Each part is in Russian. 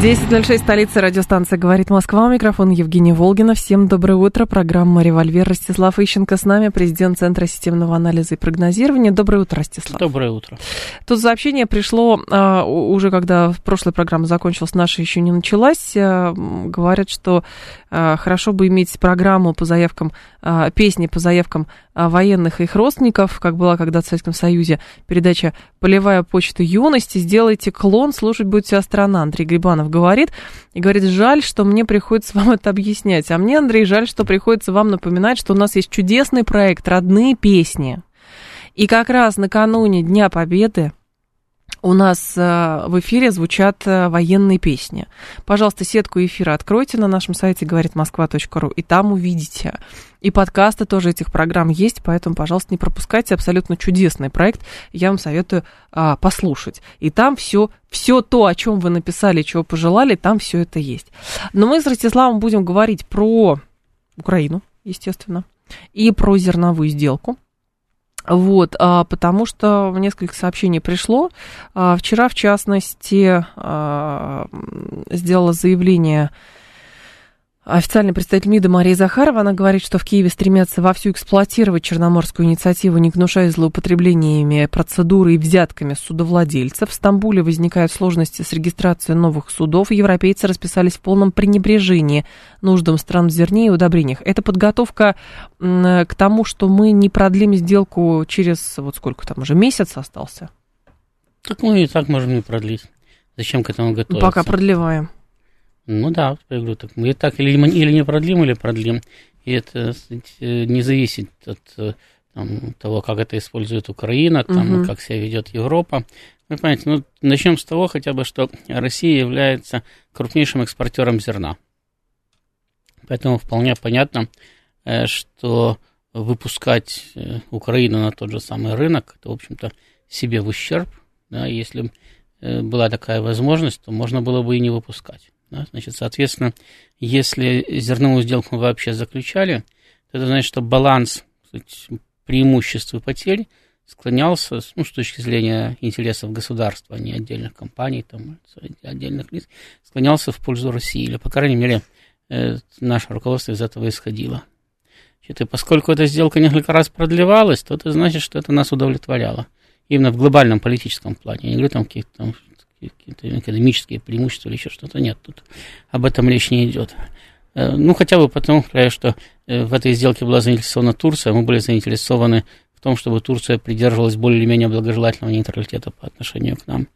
10.06, столица радиостанция «Говорит Москва». У микрофона Евгения Волгина. Всем доброе утро. Программа «Револьвер». Ростислав Ищенко с нами, президент Центра системного анализа и прогнозирования. Доброе утро, Ростислав. Доброе утро. Тут сообщение пришло а, уже, когда прошлая программа закончилась, наша еще не началась. А, говорят, что хорошо бы иметь программу по заявкам, а, песни по заявкам а, военных и их родственников, как была когда-то в Советском Союзе передача «Полевая почта юности». Сделайте клон, слушать будет вся страна. Андрей Грибанов говорит. И говорит, жаль, что мне приходится вам это объяснять. А мне, Андрей, жаль, что приходится вам напоминать, что у нас есть чудесный проект «Родные песни». И как раз накануне Дня Победы у нас э, в эфире звучат э, военные песни. Пожалуйста, сетку эфира откройте на нашем сайте говорит москва.ру, и там увидите. И подкасты тоже этих программ есть, поэтому, пожалуйста, не пропускайте. Абсолютно чудесный проект. Я вам советую а, послушать. И там все, все то, о чем вы написали, чего пожелали, там все это есть. Но мы с Ростиславом будем говорить про Украину, естественно, и про зерновую сделку. Вот, а, потому что несколько сообщений пришло. А, вчера, в частности, а, сделала заявление Официальный представитель МИДа Мария Захарова, она говорит, что в Киеве стремятся вовсю эксплуатировать черноморскую инициативу, не гнушая злоупотреблениями процедуры и взятками судовладельцев. В Стамбуле возникают сложности с регистрацией новых судов. Европейцы расписались в полном пренебрежении нуждам стран в зерне и удобрениях. Это подготовка к тому, что мы не продлим сделку через, вот сколько там уже, месяц остался? Так мы и так можем не продлить. Зачем к этому готовиться? Пока продлеваем. Ну да, я говорю, так мы так или, или не продлим, или продлим. И это не зависит от э, там, того, как это использует Украина, там, угу. как себя ведет Европа. Вы понимаете, ну, начнем с того хотя бы, что Россия является крупнейшим экспортером зерна. Поэтому вполне понятно, э, что выпускать э, Украину на тот же самый рынок, это, в общем-то, себе в ущерб. Да, если была такая возможность, то можно было бы и не выпускать. Да? Значит, соответственно, если зерновую сделку мы вообще заключали, то это значит, что баланс преимуществ и потерь склонялся, ну, с точки зрения интересов государства, а не отдельных компаний, там, отдельных лиц, склонялся в пользу России, или, по крайней мере, э, наше руководство из этого исходило. Значит, и поскольку эта сделка несколько раз продлевалась, то это значит, что это нас удовлетворяло. Именно в глобальном политическом плане. Я не говорю там каких-то там какие-то экономические преимущества или еще что-то. Нет, тут об этом речь не идет. Э, ну, хотя бы потому, что э, в этой сделке была заинтересована Турция, мы были заинтересованы в том, чтобы Турция придерживалась более или менее благожелательного нейтралитета по отношению к нам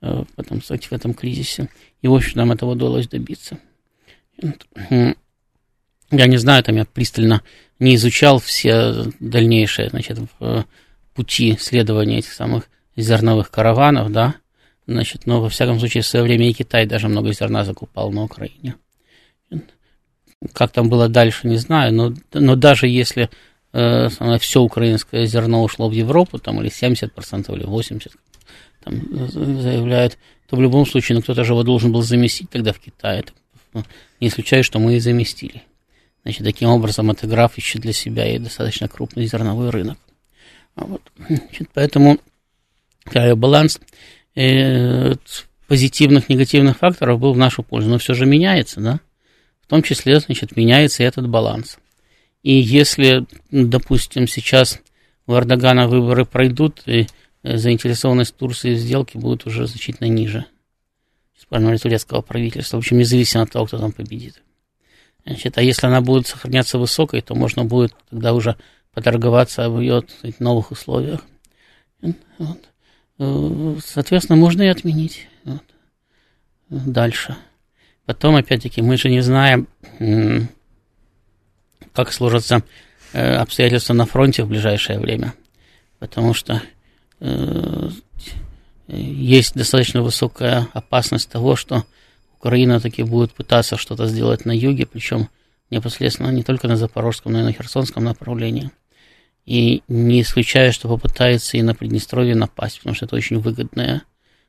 э, в этом, в этом кризисе. И, в общем, нам этого удалось добиться. Я не знаю, там я пристально не изучал все дальнейшие, значит, пути следования этих самых зерновых караванов, да, Значит, но во всяком случае в свое время и Китай даже много зерна закупал на Украине. Как там было дальше, не знаю, но, но даже если э, все украинское зерно ушло в Европу, там или 70%, или 80%, там заявляют, то в любом случае ну, кто-то же его должен был заместить тогда в Китае. Это, не исключаю, что мы и заместили. Значит, таким образом отыграв еще для себя и достаточно крупный зерновой рынок. А вот. Значит, поэтому баланс э, позитивных, негативных факторов был в нашу пользу, но все же меняется, да? В том числе, значит, меняется и этот баланс. И если, допустим, сейчас у Эрдогана выборы пройдут, и э, заинтересованность Турции в сделке будет уже значительно ниже. Использование турецкого правительства, в общем, независимо от того, кто там победит. Значит, а если она будет сохраняться высокой, то можно будет тогда уже поторговаться об ее новых условиях. Вот. Э, соответственно, можно и отменить. Вот. Дальше. Потом, опять-таки, мы же не знаем, как сложатся э, обстоятельства на фронте в ближайшее время. Потому что э, есть достаточно высокая опасность того, что Украина таки будет пытаться что-то сделать на юге, причем непосредственно не только на Запорожском, но и на Херсонском направлении. И не исключаю, что попытается и на Приднестровье напасть, потому что это очень выгодная,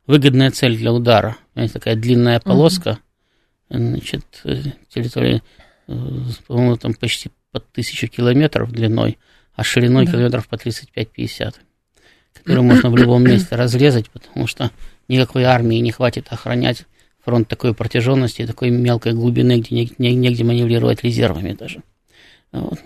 выгодная цель для удара. Понимаете, такая длинная полоска, uh-huh. значит, территория, э, по-моему, там почти под тысячу километров длиной, а шириной да. километров по 35-50, которую можно в любом месте разрезать, потому что никакой армии не хватит охранять фронт такой протяженности такой мелкой глубины, где негде маневрировать резервами даже. Вот.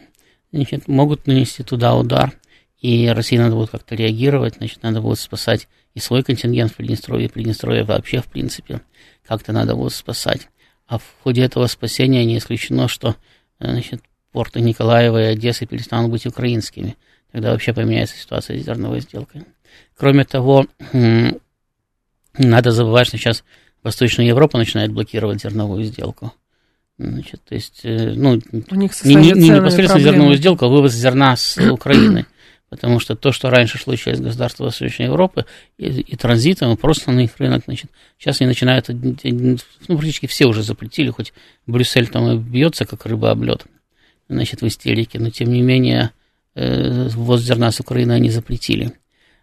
Значит, могут нанести туда удар, и России надо будет как-то реагировать, значит, надо будет спасать и свой контингент в Приднестровье, и Приднестровье вообще, в принципе, как-то надо будет спасать. А в ходе этого спасения не исключено, что значит, порты Николаева и Одессы перестанут быть украинскими. Тогда вообще поменяется ситуация с зерновой сделкой. Кроме того, надо забывать, что сейчас Восточная Европа начинает блокировать зерновую сделку. Значит, то есть, э, ну, У них не, не, не непосредственно зерновую сделку, а вывоз зерна с Украины. Потому что то, что раньше шло через государства Восточной Европы и, и транзитом, просто на их рынок, значит, сейчас они начинают, ну, практически все уже запретили, хоть Брюссель там и бьется, как рыба об лед, значит, в истерике, но тем не менее, э, ввоз зерна с Украины они запретили.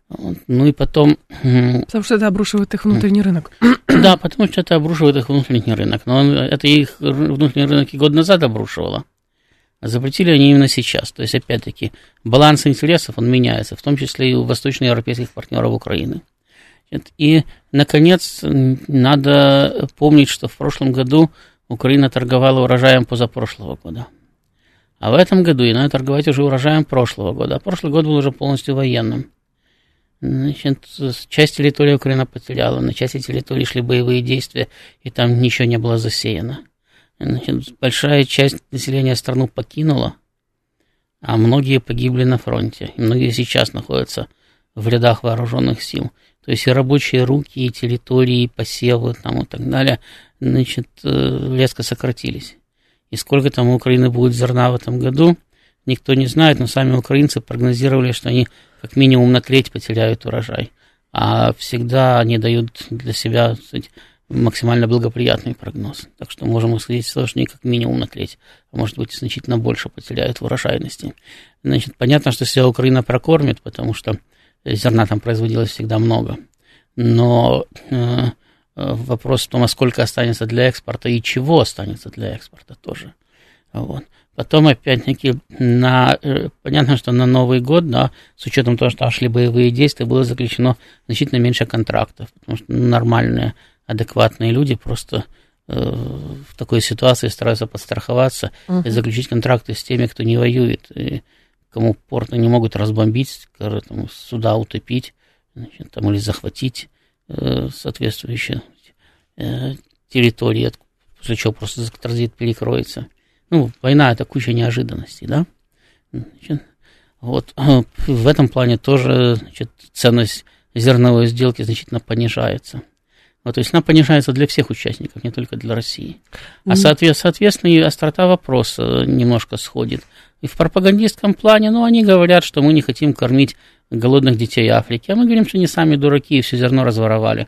Ну и потом... Потому что это обрушивает их внутренний рынок. Да, потому что это обрушивает их внутренний рынок. Но он, это их внутренний рынок и год назад обрушивало. А запретили они именно сейчас. То есть, опять-таки, баланс интересов, он меняется, в том числе и у восточноевропейских партнеров Украины. И, наконец, надо помнить, что в прошлом году Украина торговала урожаем позапрошлого года. А в этом году и надо торговать уже урожаем прошлого года. А прошлый год был уже полностью военным. Значит, часть территории Украина потеряла, на части территории шли боевые действия, и там ничего не было засеяно. Значит, большая часть населения страну покинула, а многие погибли на фронте, и многие сейчас находятся в рядах вооруженных сил. То есть и рабочие руки, и территории, и посевы там, и так далее, значит, э, резко сократились. И сколько там у Украины будет зерна в этом году, никто не знает, но сами украинцы прогнозировали, что они как минимум на треть потеряют урожай. А всегда они дают для себя кстати, максимально благоприятный прогноз. Так что можем исходить из того, что они как минимум на треть, а может быть значительно больше потеряют в урожайности. Значит, понятно, что себя Украина прокормит, потому что зерна там производилось всегда много. Но э, вопрос в том, а сколько останется для экспорта и чего останется для экспорта тоже. Вот. Потом, опять-таки, на, э, понятно, что на Новый год, да, с учетом того, что шли боевые действия, было заключено значительно меньше контрактов, потому что нормальные, адекватные люди просто э, в такой ситуации стараются подстраховаться uh-huh. и заключить контракты с теми, кто не воюет, и кому порты не могут разбомбить, там, суда утопить, значит, там, или захватить э, соответствующие э, территории, после чего просто транзит перекроется. Ну, война это куча неожиданностей, да? Значит, вот в этом плане тоже значит, ценность зерновой сделки значительно понижается. Вот, то есть она понижается для всех участников, не только для России. А соответственно, и острота вопроса немножко сходит. И в пропагандистском плане, ну, они говорят, что мы не хотим кормить голодных детей Африки, а мы говорим, что они сами дураки и все зерно разворовали.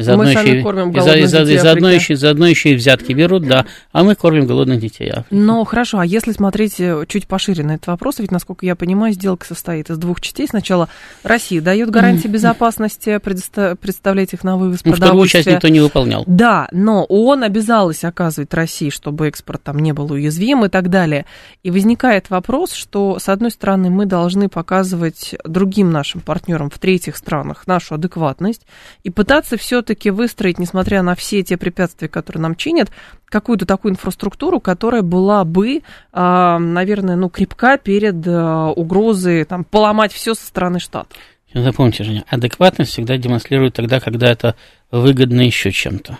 И заодно, мы еще, кормим и, за, и, за, и заодно, еще, заодно еще и взятки берут, да, а мы кормим голодных детей Африки. Ну, хорошо, а если смотреть э, чуть пошире на этот вопрос, ведь, насколько я понимаю, сделка состоит из двух частей. Сначала Россия дает гарантии безопасности, представлять их на вывоз ну, Вторую часть никто не выполнял. Да, но ООН обязалась оказывать России, чтобы экспорт там не был уязвим и так далее. И возникает вопрос, что, с одной стороны, мы должны показывать другим нашим партнерам в третьих странах нашу адекватность и пытаться все все-таки выстроить, несмотря на все те препятствия, которые нам чинят, какую-то такую инфраструктуру, которая была бы, а, наверное, ну, крепка перед а, угрозой там, поломать все со стороны штата. Запомните, Женя, адекватность всегда демонстрирует тогда, когда это выгодно еще чем-то.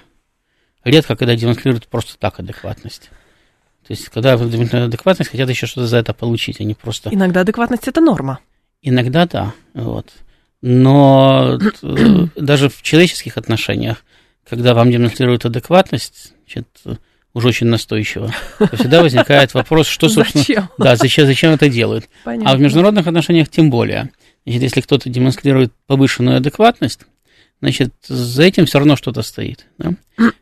Редко, когда демонстрируют просто так адекватность. То есть, когда адекватность, хотят еще что-то за это получить, а не просто... Иногда адекватность – это норма. Иногда да, вот. Но э, даже в человеческих отношениях, когда вам демонстрируют адекватность, значит, уже очень настойчиво, то всегда возникает вопрос, что, собственно... Зачем? Да, зачем, зачем это делают. Понятно. А в международных отношениях тем более. Значит, если кто-то демонстрирует повышенную адекватность, значит, за этим все равно что-то стоит. Да?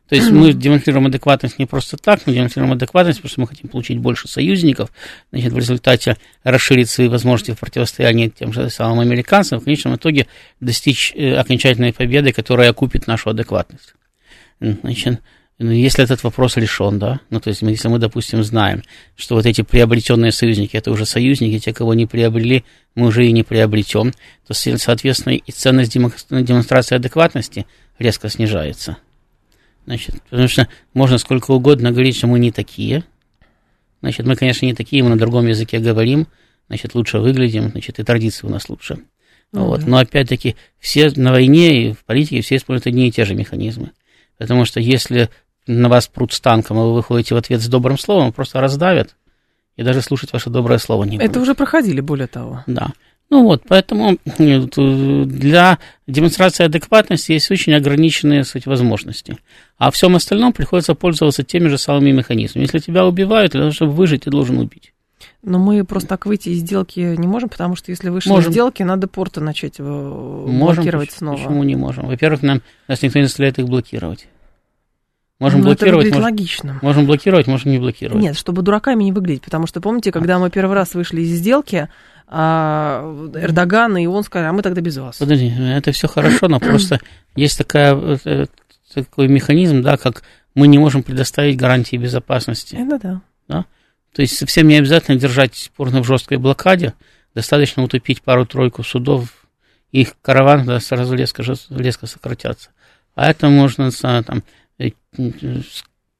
То есть мы демонстрируем адекватность не просто так, мы демонстрируем адекватность, потому что мы хотим получить больше союзников, значит, в результате расширить свои возможности в противостоянии тем же самым американцам, в конечном итоге достичь э, окончательной победы, которая окупит нашу адекватность. Значит, ну, если этот вопрос решен, да, ну, то есть, если мы, допустим, знаем, что вот эти приобретенные союзники, это уже союзники, те, кого не приобрели, мы уже и не приобретем, то, соответственно, и ценность демонстрации адекватности резко снижается. Значит, потому что можно сколько угодно говорить, что мы не такие. Значит, мы, конечно, не такие, мы на другом языке говорим, значит, лучше выглядим, значит, и традиции у нас лучше. Mm-hmm. Вот. Но опять-таки, все на войне и в политике все используют одни и те же механизмы. Потому что если на вас прут с танком, а вы выходите в ответ с добрым словом, просто раздавят, и даже слушать ваше доброе слово не будут. Это уже проходили, более того. Да. Ну вот, поэтому э, для демонстрации адекватности есть очень ограниченные кстати, возможности. А всем остальном приходится пользоваться теми же самыми механизмами. Если тебя убивают, для того, чтобы выжить, ты должен убить. Но мы просто так выйти из сделки не можем, потому что если вышли можем. из сделки, надо порты начать э, можем, блокировать снова. Почему не можем? Во-первых, нам, нас никто не заставляет их блокировать. Можем ну, блокировать. Это можем, логично. Можем блокировать, можем не блокировать. Нет, чтобы дураками не выглядеть, потому что помните, когда мы первый раз вышли из сделки, а Эрдоган и он сказали, а мы тогда без вас. Подожди, это все хорошо, но просто есть такая, э, такой механизм, да, как мы не можем предоставить гарантии безопасности. Это да. да? То есть совсем не обязательно держать порно в жесткой блокаде, достаточно утопить пару-тройку судов, их караван да, сразу резко, резко сократятся. А это можно там, Э,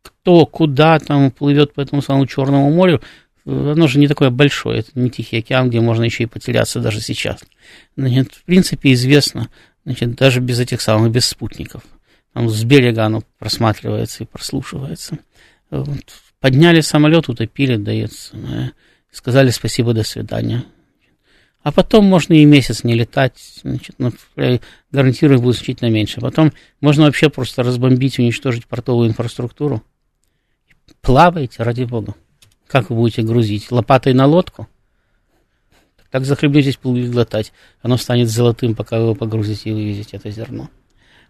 кто куда там плывет по этому самому Черному морю, оно же не такое большое, это не Тихий океан, где можно еще и потеряться даже сейчас. Значит, в принципе, известно, значит, даже без этих самых, без спутников. Там с берега оно просматривается и прослушивается. Вот. Подняли самолет, утопили, дается. Сказали спасибо, до свидания. А потом можно и месяц не летать, значит, ну, гарантирую, будет значительно меньше. Потом можно вообще просто разбомбить, уничтожить портовую инфраструктуру. Плавайте, ради бога. Как вы будете грузить? Лопатой на лодку? Так захлебнетесь, будете глотать. Оно станет золотым, пока вы его погрузите и вывезете это зерно.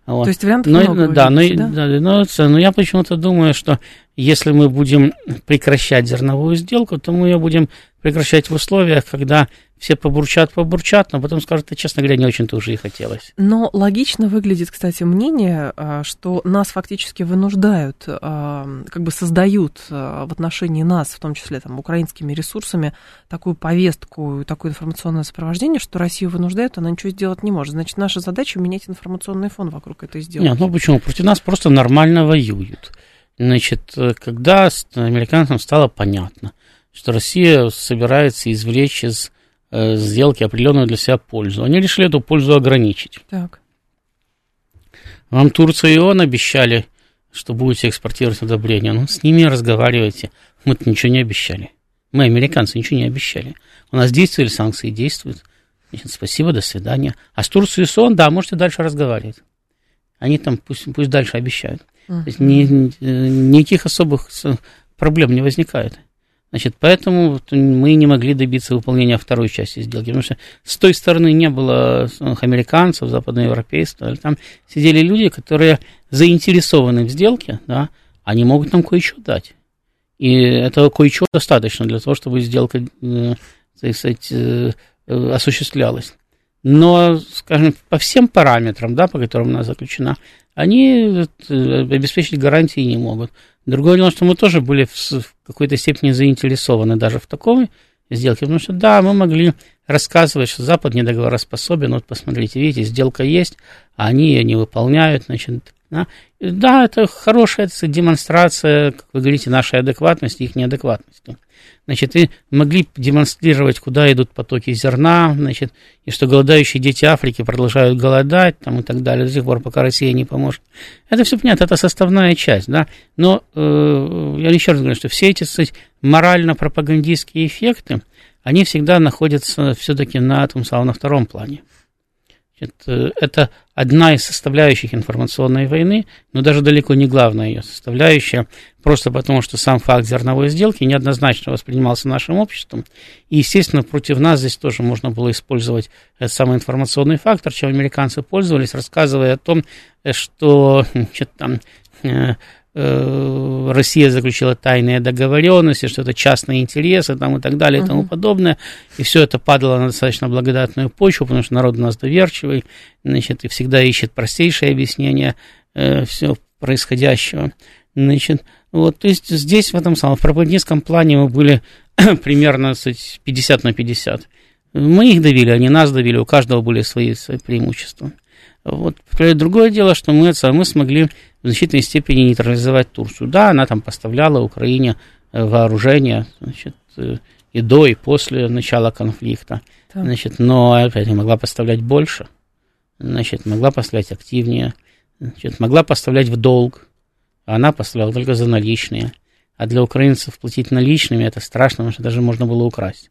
Вот. То есть вариантов но, много да, но, да? Да, но, но я почему-то думаю, что если мы будем прекращать зерновую сделку, то мы ее будем прекращать в условиях, когда все побурчат, побурчат, но потом скажут, а, честно говоря, не очень-то уже и хотелось. Но логично выглядит, кстати, мнение, а, что нас фактически вынуждают, а, как бы создают в отношении нас, в том числе там, украинскими ресурсами, такую повестку, такое информационное сопровождение, что Россию вынуждают, она ничего сделать не может. Значит, наша задача менять информационный фон вокруг этой сделки. Нет, ну почему? Против нас просто нормально воюют. Значит, когда американцам стало понятно, что Россия собирается извлечь из э, сделки определенную для себя пользу. Они решили эту пользу ограничить. Так. Вам Турция и он обещали, что будете экспортировать удобрения. Ну, с ними разговаривайте. Мы-то ничего не обещали. Мы, американцы, ничего не обещали. У нас действовали санкции, действуют. Значит, спасибо, до свидания. А с Турцией и СОН, да, можете дальше разговаривать. Они там пусть, пусть дальше обещают. Uh-huh. То есть ни, никаких особых проблем не возникает. Значит, поэтому мы не могли добиться выполнения второй части сделки, потому что с той стороны не было американцев, западноевропейцев, там сидели люди, которые заинтересованы в сделке, да, они могут нам кое-что дать. И этого кое-что достаточно для того, чтобы сделка, э, так сказать, э, э, осуществлялась. Но, скажем, по всем параметрам, да, по которым она заключена, они обеспечить гарантии не могут. Другое дело, что мы тоже были в какой-то степени заинтересованы даже в такой сделке, потому что, да, мы могли рассказывать, что Запад недоговороспособен, вот посмотрите, видите, сделка есть, а они ее не выполняют, значит, да, да это хорошая демонстрация, как вы говорите, нашей адекватности, их неадекватности. Значит, и могли демонстрировать, куда идут потоки зерна, значит, и что голодающие дети Африки продолжают голодать, там, и так далее, до сих пор, пока Россия не поможет. Это все понятно, это составная часть, да. Но э, я еще раз говорю, что все эти, морально-пропагандистские эффекты, они всегда находятся все-таки на том самом на втором плане. Это, это одна из составляющих информационной войны, но даже далеко не главная ее составляющая, просто потому что сам факт зерновой сделки неоднозначно воспринимался нашим обществом. И, естественно, против нас здесь тоже можно было использовать этот самый информационный фактор, чем американцы пользовались, рассказывая о том, что значит, там, э, Э, Россия заключила тайные договоренности, что это частные интересы там, и так далее и тому подобное. И все это падало на достаточно благодатную почву, потому что народ у нас доверчивый, значит, и всегда ищет простейшие объяснения э, всего происходящего. Значит, вот, то есть здесь в этом самом, в пропагандистском плане мы были примерно сказать, 50 на 50. Мы их давили, они нас давили, у каждого были свои, свои преимущества. Вот. Другое дело, что мы, мы смогли в значительной степени нейтрализовать Турцию. Да, она там поставляла Украине э, вооружение значит, э, и до, и после начала конфликта. Да. Значит, но опять могла поставлять больше. Значит, могла поставлять активнее. Значит, могла поставлять в долг. А она поставляла только за наличные. А для украинцев платить наличными это страшно, потому что даже можно было украсть.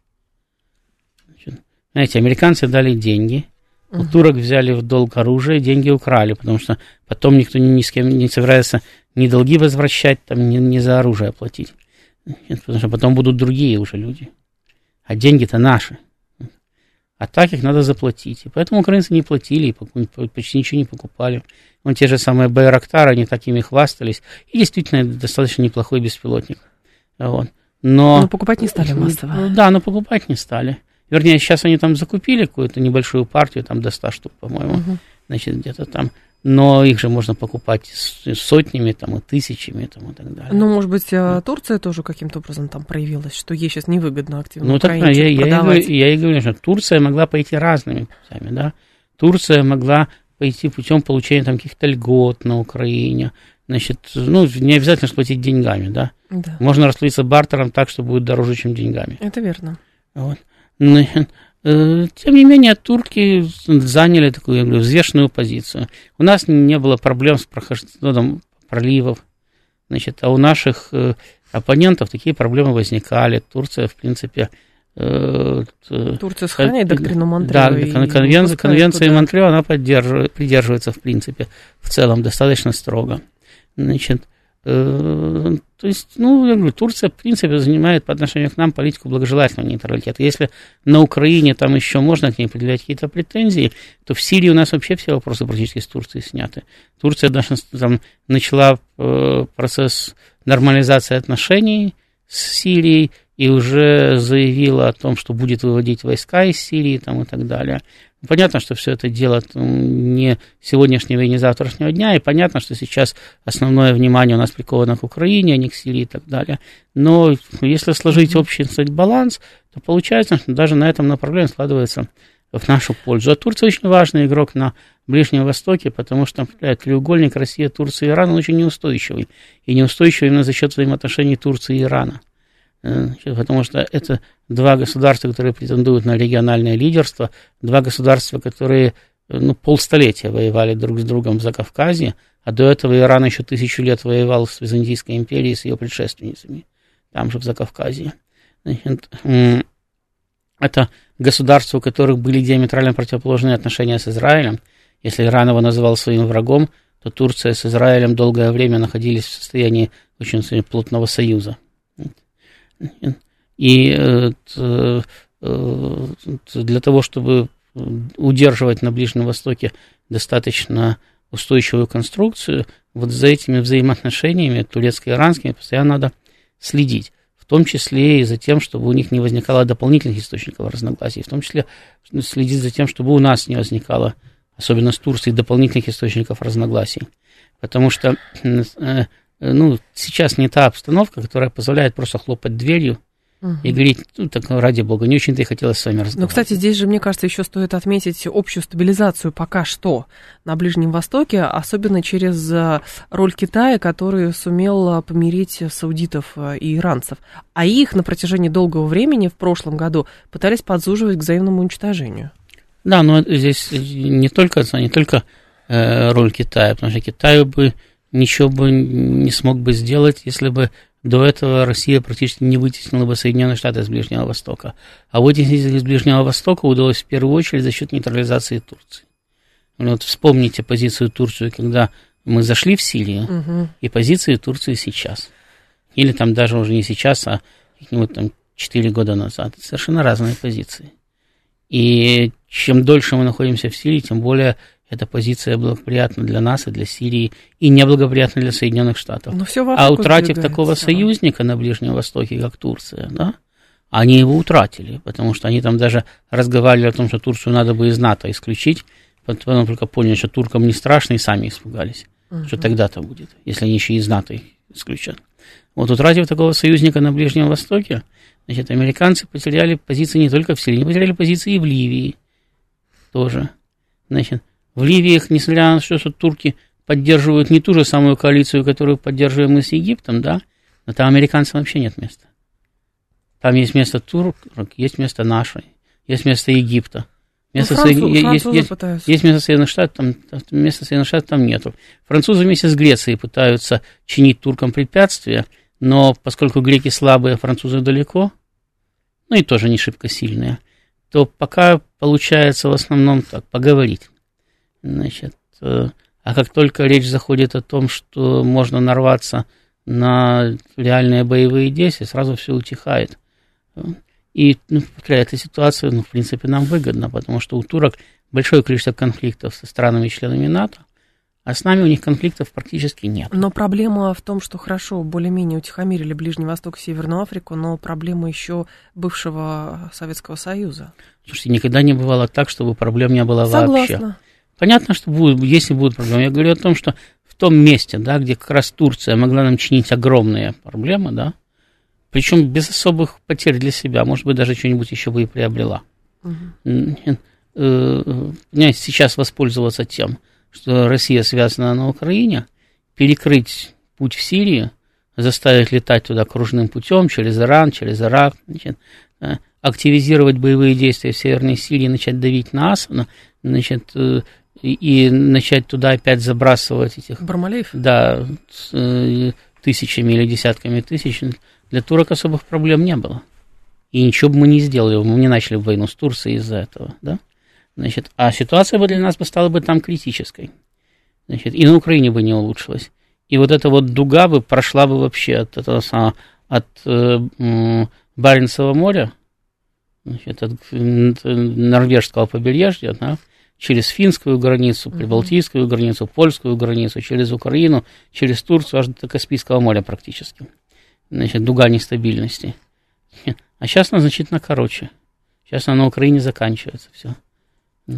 Значит, знаете, американцы дали деньги – у турок взяли в долг оружие, деньги украли, потому что потом никто ни, с кем не собирается ни долги возвращать, там, ни, ни за оружие платить. Нет, потому что потом будут другие уже люди. А деньги-то наши. А так их надо заплатить. И поэтому украинцы не платили, и почти ничего не покупали. Вон те же самые Байрактары, они такими хвастались. И действительно, достаточно неплохой беспилотник. Вот. Но, но покупать не стали массово. Да, но покупать не стали. Вернее, сейчас они там закупили какую-то небольшую партию, там до 100 штук, по-моему, угу. значит, где-то там. Но их же можно покупать сотнями, там, и тысячами, там, и так далее. Ну, может быть, а, Турция тоже каким-то образом там проявилась, что ей сейчас невыгодно активно Ну, так, я, я, я, я и говорю, что Турция могла пойти разными путями, да. Турция могла пойти путем получения там каких-то льгот на Украине, значит, ну, не обязательно платить деньгами, да. да. Можно расплатиться бартером так, что будет дороже, чем деньгами. Это верно. Вот. Э, тем не менее, турки заняли такую, я говорю, взвешенную позицию. У нас не было проблем с прохождением проливов, значит, а у наших э, оппонентов такие проблемы возникали. Турция, в принципе, э, Турция сохраняет доктрину Монтрео. Да, конвенция, конвенция Монтрео, она поддерживает, придерживается, в принципе, в целом, достаточно строго. Значит, то есть, ну, я говорю, Турция, в принципе, занимает по отношению к нам политику благожелательного нейтралитета. Если на Украине там еще можно к ней предъявлять какие-то претензии, то в Сирии у нас вообще все вопросы практически с Турцией сняты. Турция даже там начала э, процесс нормализации отношений с Сирией и уже заявила о том, что будет выводить войска из Сирии там, и так далее. Понятно, что все это дело не сегодняшнего и не завтрашнего дня, и понятно, что сейчас основное внимание у нас приковано к Украине, а не к Сирии и так далее. Но если сложить общий кстати, баланс, то получается, что даже на этом направлении складывается в нашу пользу. А Турция очень важный игрок на Ближнем Востоке, потому что например, треугольник Россия, Турция и Иран, он очень неустойчивый. И неустойчивый именно за счет взаимоотношений Турции и Ирана. Э, потому что это два государства, которые претендуют на региональное лидерство, два государства, которые э, ну, полстолетия воевали друг с другом в Закавказье, а до этого Иран еще тысячу лет воевал с Византийской империей, с ее предшественницами, там же в Закавказье. Значит, это государства, у которых были диаметрально противоположные отношения с Израилем. Если Иран его называл своим врагом, то Турция с Израилем долгое время находились в состоянии очень плотного союза. И э, э, для того, чтобы удерживать на Ближнем Востоке достаточно устойчивую конструкцию, вот за этими взаимоотношениями турецко-иранскими постоянно надо следить. В том числе и за тем, чтобы у них не возникало дополнительных источников разногласий, в том числе следить за тем, чтобы у нас не возникало, особенно с Турцией, дополнительных источников разногласий. Потому что э, ну, сейчас не та обстановка, которая позволяет просто хлопать дверью угу. и говорить, ну, так, ради бога, не очень-то и хотелось с вами разговаривать. Ну, кстати, здесь же, мне кажется, еще стоит отметить общую стабилизацию пока что на Ближнем Востоке, особенно через э, роль Китая, который сумел э, помирить саудитов э, и иранцев. А их на протяжении долгого времени в прошлом году пытались подзуживать к взаимному уничтожению. Да, но здесь не только, не только э, роль Китая, потому что Китаю бы ничего бы не смог бы сделать, если бы до этого Россия практически не вытеснила бы Соединенные Штаты из Ближнего Востока. А вытеснить из Ближнего Востока удалось в первую очередь за счет нейтрализации Турции. Вот вспомните позицию Турции, когда мы зашли в Сирию, угу. и позиции Турции сейчас. Или там даже уже не сейчас, а вот там 4 года назад. Совершенно разные позиции. И чем дольше мы находимся в Сирии, тем более эта позиция благоприятна для нас и для Сирии, и неблагоприятна для Соединенных Штатов. Но все а утратив такого союзника на Ближнем Востоке, как Турция, да, они его утратили, потому что они там даже разговаривали о том, что Турцию надо бы из НАТО исключить, потом только поняли, что туркам не страшно, и сами испугались, угу. что тогда-то будет, если они еще из НАТО исключат. Вот утратив такого союзника на Ближнем Востоке, значит, американцы потеряли позиции не только в Сирии, они потеряли позиции и в Ливии тоже. Значит, в Ливии, несмотря на то, что турки поддерживают не ту же самую коалицию, которую поддерживаем мы с Египтом, да, но там американцам вообще нет места. Там есть место турок, есть место нашей, есть место Египта. Место ну, француз, Со... есть, есть, есть место Соединенных Штатов, там, место Соединенных Штатов там нету. Французы вместе с Грецией пытаются чинить туркам препятствия, но поскольку греки слабые, а французы далеко, ну и тоже не шибко сильные, то пока получается в основном так, поговорить. Значит, э, а как только речь заходит о том, что можно нарваться на реальные боевые действия, сразу все утихает. И, ну, повторяю, эта ситуация, ну, в принципе, нам выгодна, потому что у турок большое количество конфликтов со странами-членами НАТО, а с нами у них конфликтов практически нет. Но проблема в том, что хорошо, более-менее утихомирили Ближний Восток и Северную Африку, но проблема еще бывшего Советского Союза. Слушайте, никогда не бывало так, чтобы проблем не было Согласна. вообще. Понятно, что будет, если будут проблемы. Я говорю о том, что в том месте, да, где как раз Турция могла нам чинить огромные проблемы, да, причем без особых потерь для себя, может быть, даже что-нибудь еще бы и приобрела. Угу. Понимаете, сейчас воспользоваться тем, что Россия связана на Украине, перекрыть путь в Сирию, заставить летать туда кружным путем через Иран, через Ирак, значит, э, активизировать боевые действия в Северной Сирии, начать давить на Асана, значит, и, и начать туда опять забрасывать этих... Бармалеев? Да, э, тысячами или десятками тысяч. Для турок особых проблем не было. И ничего бы мы не сделали, мы не начали войну с Турцией из-за этого, да? Значит, а ситуация бы для нас бы стала бы там критической. Значит, и на Украине бы не улучшилась. И вот эта вот дуга бы прошла бы вообще от, этого самого, от э, Баренцева моря, значит, от, от норвежского побережья, да, через финскую границу, прибалтийскую границу, польскую границу, через Украину, через Турцию, аж до Каспийского моря практически. Значит, дуга нестабильности. А сейчас она значительно короче. Сейчас она на Украине заканчивается все.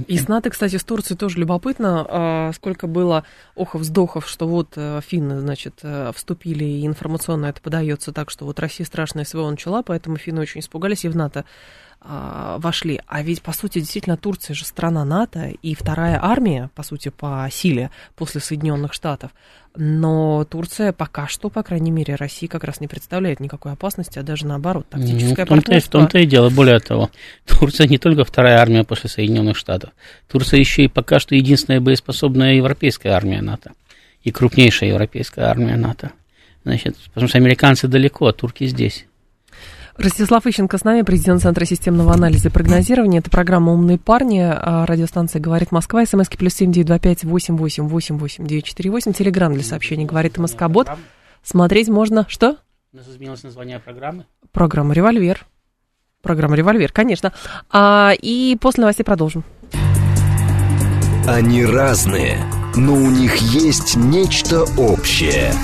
И с НАТО, кстати, с Турцией тоже любопытно, а, сколько было охов-вздохов, что вот э, финны, значит, э, вступили, и информационно это подается так, что вот Россия страшная СВО начала, поэтому финны очень испугались и в НАТО а, вошли. А ведь, по сути, действительно, Турция же страна НАТО и вторая армия, по сути, по силе после Соединенных Штатов. Но Турция пока что, по крайней мере, России как раз не представляет никакой опасности, а даже наоборот, тактическое ну, в том-то, и, в том-то и дело. Более того, Турция не только вторая армия после Соединенных Штатов. Турция еще и пока что единственная боеспособная европейская армия НАТО. И крупнейшая европейская армия НАТО. Значит, потому что американцы далеко, а турки здесь. Ростислав Ищенко с нами, президент Центра системного анализа и прогнозирования. Это программа «Умные парни». А радиостанция «Говорит Москва». СМСки плюс семь девять два пять восемь восемь восемь восемь девять четыре восемь. Телеграмм для сообщений «Говорит МСК-бот». Смотреть можно... Что? У нас изменилось название программы. Программа «Револьвер». Программа «Револьвер», конечно. А, и после новостей продолжим. Они разные, но у них есть нечто общее –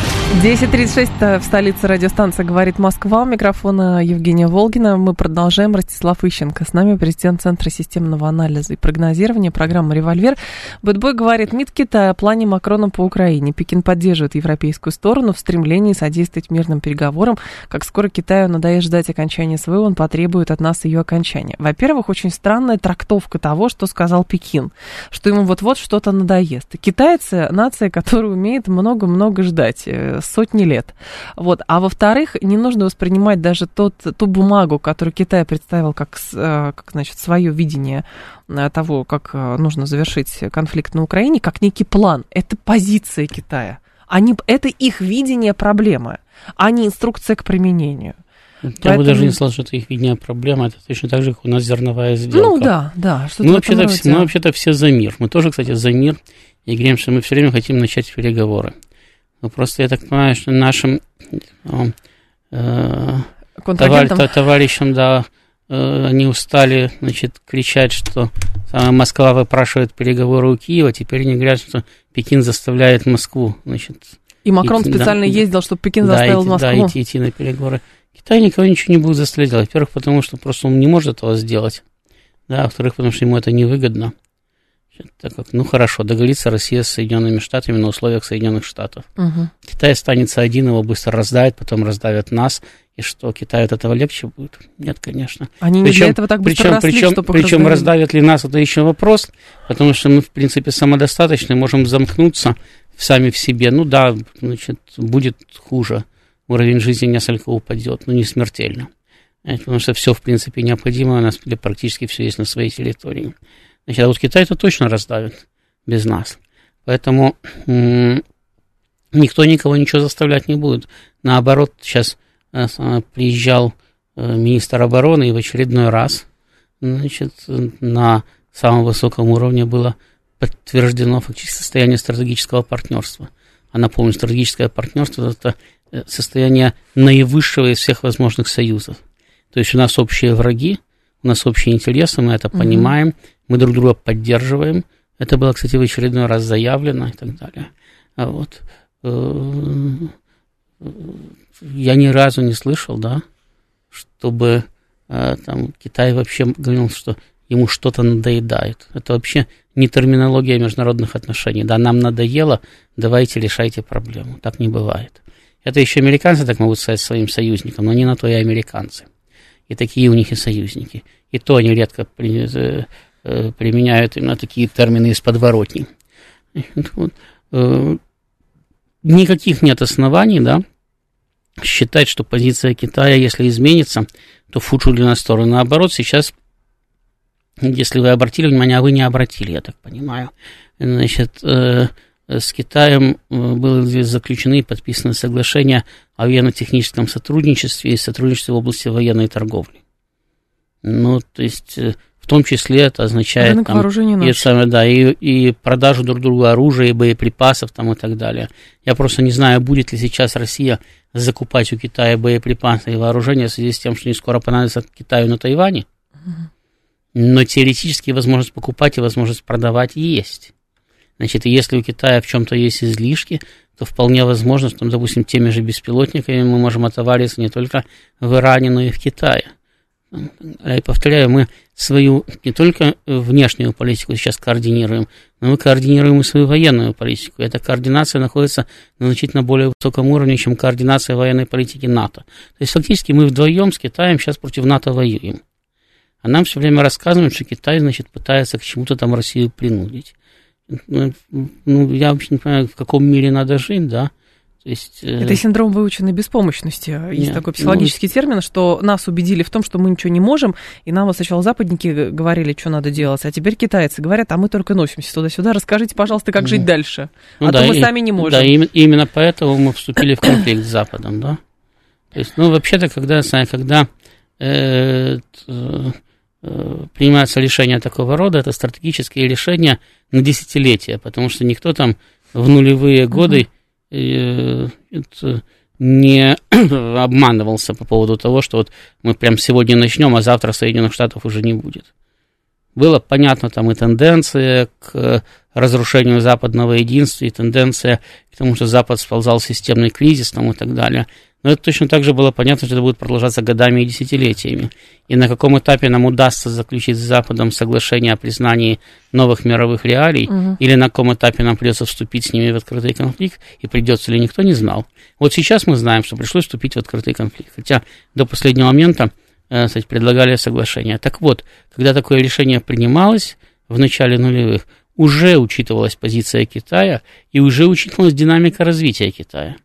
10.36 в столице радиостанции «Говорит Москва». У микрофона Евгения Волгина. Мы продолжаем. Ростислав Ищенко. С нами президент Центра системного анализа и прогнозирования программы «Револьвер». Бэтбой говорит МИД Китая о плане Макрона по Украине. Пекин поддерживает европейскую сторону в стремлении содействовать мирным переговорам. Как скоро Китаю надоест ждать окончания СВО, он потребует от нас ее окончания. Во-первых, очень странная трактовка того, что сказал Пекин, что ему вот-вот что-то надоест. Китайцы – нация, которая умеет много-много ждать сотни лет. Вот. А во-вторых, не нужно воспринимать даже тот, ту бумагу, которую Китай представил как, как значит, свое видение того, как нужно завершить конфликт на Украине, как некий план. Это позиция Китая. Они, это их видение проблемы, а не инструкция к применению. Я Поэтому... бы даже не сказал, что это их видение проблема, это точно так же, как у нас зерновая сделка. Ну да, да. Мы вообще-то, все, мы вообще-то все за мир. Мы тоже, кстати, за мир. И говорим, что мы все время хотим начать переговоры. Но просто я так понимаю, что нашим э, товар, товарищам, да, э, они устали, значит, кричать, что Москва выпрашивает переговоры у Киева, теперь они говорят, что Пекин заставляет Москву, значит... И Макрон идти, специально да, ездил, чтобы Пекин да, заставил идти, Москву. Да, идти, идти на переговоры. Китай никого ничего не будет заставлять. Во-первых, потому что просто он не может этого сделать. Да, во-вторых, потому что ему это невыгодно. Так как, ну хорошо, договорится Россия с Соединенными Штатами на условиях Соединенных Штатов. Угу. Китай останется один, его быстро раздавят, потом раздавят нас. И что, Китаю от этого легче будет? Нет, конечно. Они причем, не для этого так быстро причем, росли, причем, причем раздавят ли нас, это еще вопрос, потому что мы, в принципе, самодостаточны, можем замкнуться сами в себе. Ну да, значит, будет хуже уровень жизни несколько упадет, но не смертельно. Потому что все, в принципе, необходимое у нас практически все есть на своей территории. Значит, а вот Китай это точно раздавит без нас. Поэтому м- никто никого ничего заставлять не будет. Наоборот, сейчас э, приезжал э, министр обороны и в очередной раз значит, на самом высоком уровне было подтверждено фактически состояние стратегического партнерства. А напомню, стратегическое партнерство – это Э, состояние наивысшего из всех возможных союзов. То есть у нас общие враги, у нас общие интересы, мы это угу. понимаем, мы друг друга поддерживаем. Это было, кстати, в очередной раз заявлено и так далее. А вот э, я ни разу не слышал, да, чтобы э, там Китай вообще говорил, что ему что-то надоедает. Это вообще не терминология международных отношений. Да, нам надоело, давайте решайте проблему. Так не бывает. Это еще американцы так могут сказать своим союзникам, но не на то и американцы. И такие у них и союзники. И то они редко э, применяют именно такие термины из подворотни. Э, никаких нет оснований, да, считать, что позиция Китая, если изменится, то в худшую для нас сторону. Наоборот, сейчас, если вы обратили внимание, а вы не обратили, я так понимаю, значит, с Китаем э, были заключены и подписаны соглашения о военно-техническом сотрудничестве и сотрудничестве в области военной торговли. Ну, то есть, э, том числе это означает там, и, самое, да, и, и продажу друг другу оружия, и боеприпасов там, и так далее. Я просто не знаю, будет ли сейчас Россия закупать у Китая боеприпасы и вооружения в связи с тем, что не скоро понадобится Китаю на Тайване. Но теоретически возможность покупать и возможность продавать есть. Значит, если у Китая в чем-то есть излишки, то вполне возможно, что, допустим, теми же беспилотниками мы можем отовариться не только в Иране, но и в Китае. Я повторяю, мы свою не только внешнюю политику сейчас координируем, но мы координируем и свою военную политику. Эта координация находится на значительно более высоком уровне, чем координация военной политики НАТО. То есть фактически мы вдвоем с Китаем сейчас против НАТО воюем. А нам все время рассказывают, что Китай, значит, пытается к чему-то там Россию принудить. Ну, ну, я вообще не понимаю, в каком мире надо жить, да. То есть, э, Это синдром выученной беспомощности. Есть нет, такой психологический ну, термин, что нас убедили в том, что мы ничего не можем, и нам вот сначала западники говорили, что надо делать, а теперь китайцы говорят, а мы только носимся туда-сюда. Расскажите, пожалуйста, как жить дальше. Ну, а да, то мы и, сами не можем. Да, и, именно поэтому мы вступили в конфликт с Западом, да. То есть, ну, вообще-то, когда, когда э, Э, принимаются решения такого рода, это стратегические решения на десятилетия, потому что никто там в нулевые годы э, не обманывался по поводу того, что вот мы прям сегодня начнем, а завтра Соединенных Штатов уже не будет. Было понятно там и тенденция к разрушению западного единства, и тенденция к тому, что Запад сползал в системный кризис там, и так далее. Но это точно так же было понятно, что это будет продолжаться годами и десятилетиями. И на каком этапе нам удастся заключить с Западом соглашение о признании новых мировых реалий, угу. или на каком этапе нам придется вступить с ними в открытый конфликт, и придется ли, никто не знал. Вот сейчас мы знаем, что пришлось вступить в открытый конфликт. Хотя до последнего момента э, кстати, предлагали соглашение. Так вот, когда такое решение принималось в начале нулевых, уже учитывалась позиция Китая и уже учитывалась динамика развития Китая.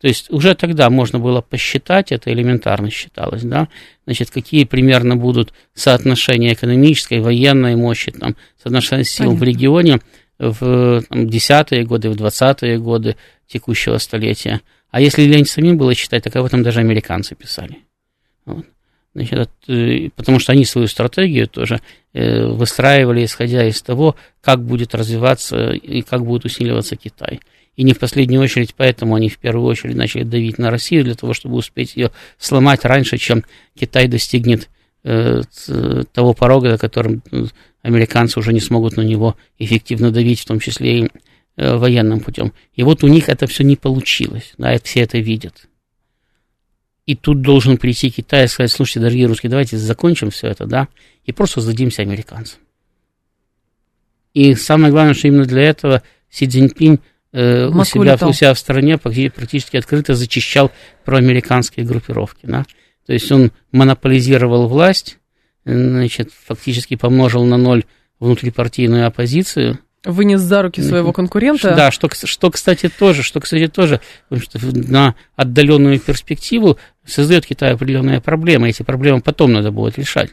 То есть уже тогда можно было посчитать, это элементарно считалось, да, значит, какие примерно будут соотношения экономической, военной мощи, там, соотношения сил Понятно. в регионе в там, десятые годы, в двадцатые годы текущего столетия. А если лень самим было читать, так об этом даже американцы писали. Вот. Значит, э, потому что они свою стратегию тоже э, выстраивали, исходя из того, как будет развиваться и как будет усиливаться Китай. И не в последнюю очередь поэтому они в первую очередь начали давить на Россию для того, чтобы успеть ее сломать раньше, чем Китай достигнет э, того порога, на котором американцы уже не смогут на него эффективно давить, в том числе и военным путем. И вот у них это все не получилось, да, все это видят. И тут должен прийти Китай и сказать, слушайте, дорогие русские, давайте закончим все это, да, и просто сдадимся американцам. И самое главное, что именно для этого Си Цзиньпинь э, у, себя, у себя в стране практически открыто зачищал проамериканские группировки. Да? То есть он монополизировал власть, значит, фактически помножил на ноль внутрипартийную оппозицию, Вынес за руки своего конкурента. Да, что, что кстати, тоже, что, кстати, тоже что на отдаленную перспективу создает Китай определенные проблемы. Эти проблемы потом надо будет решать.